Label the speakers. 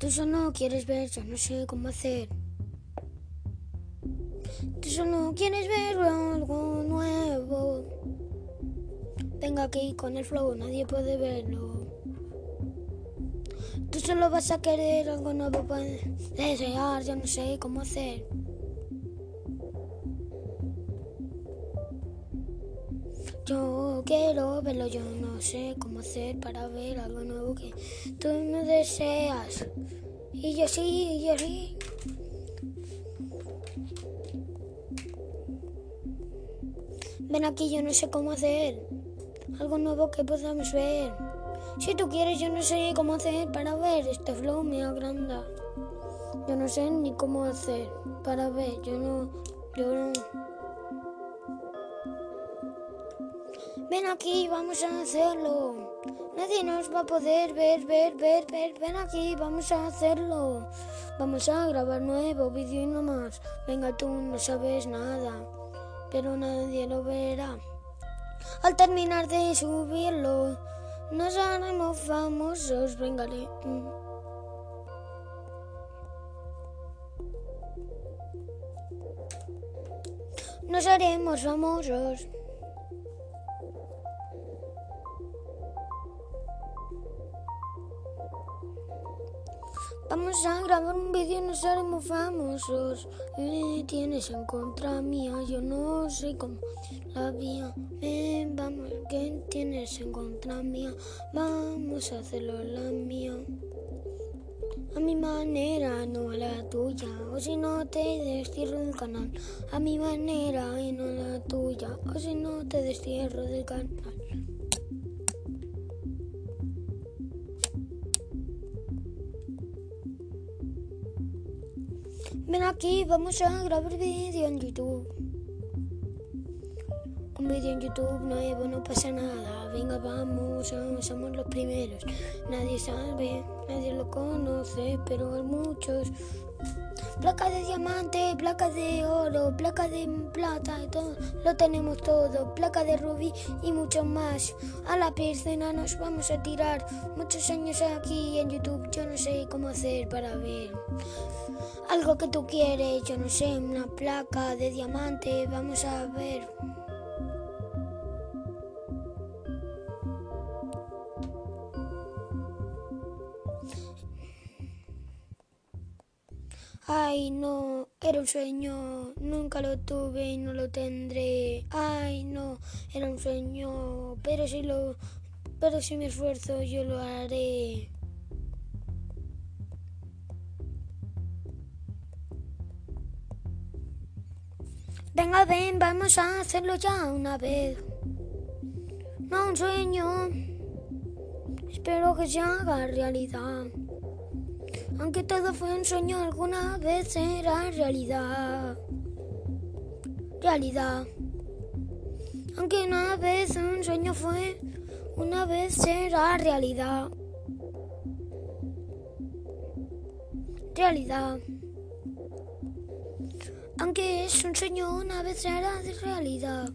Speaker 1: Tú solo quieres ver, yo no sé cómo hacer. Tú solo quieres ver algo nuevo. Venga aquí con el flow, nadie puede verlo. Tú solo vas a querer algo nuevo para desear, yo no sé cómo hacer. Yo quiero verlo, yo no sé cómo hacer para ver algo nuevo que tú no deseas. Y yo sí, y yo sí. Ven aquí, yo no sé cómo hacer. Algo nuevo que podamos ver. Si tú quieres, yo no sé cómo hacer para ver. Este flow me agranda. Yo no sé ni cómo hacer para ver. Yo no. Yo no. Ven aquí, vamos a hacerlo. Nadie nos va a poder ver, ver, ver, ver. Ven aquí, vamos a hacerlo. Vamos a grabar nuevo vídeo y no más. Venga, tú no sabes nada, pero nadie lo verá. Al terminar de subirlo, nos haremos famosos. Venga. Nos haremos famosos. Vamos a grabar un vídeo y nos haremos famosos. Eh, tienes en contra mía, yo no sé cómo la vía. Ven, vamos, ¿qué tienes en contra mía? Vamos a hacerlo la mía. A mi manera, no a la tuya. O si no te destierro del canal. A mi manera y no a la tuya. O si no te destierro del canal. Ven aquí, vamos a grabar vídeo en YouTube. Un vídeo en YouTube nuevo, no pasa nada. Venga, vamos, somos los primeros. Nadie sabe, nadie lo conoce, pero hay muchos. Placa de diamante, placa de oro, placa de plata, y todo, lo tenemos todo. Placa de rubí y mucho más. A la piscina nos vamos a tirar. Muchos años aquí en YouTube, yo no sé cómo hacer para ver. Algo que tú quieres, yo no sé, una placa de diamante, vamos a ver. Ay, no, era un sueño, nunca lo tuve y no lo tendré. Ay, no, era un sueño, pero si lo, pero si me esfuerzo yo lo haré. Venga, ven, vamos a hacerlo ya una vez. No un sueño. Espero que se haga realidad. Aunque todo fue un sueño, alguna vez será realidad. Realidad. Aunque una vez un sueño fue, una vez será realidad. Realidad. Aunque es un sueño, una vez será realidad.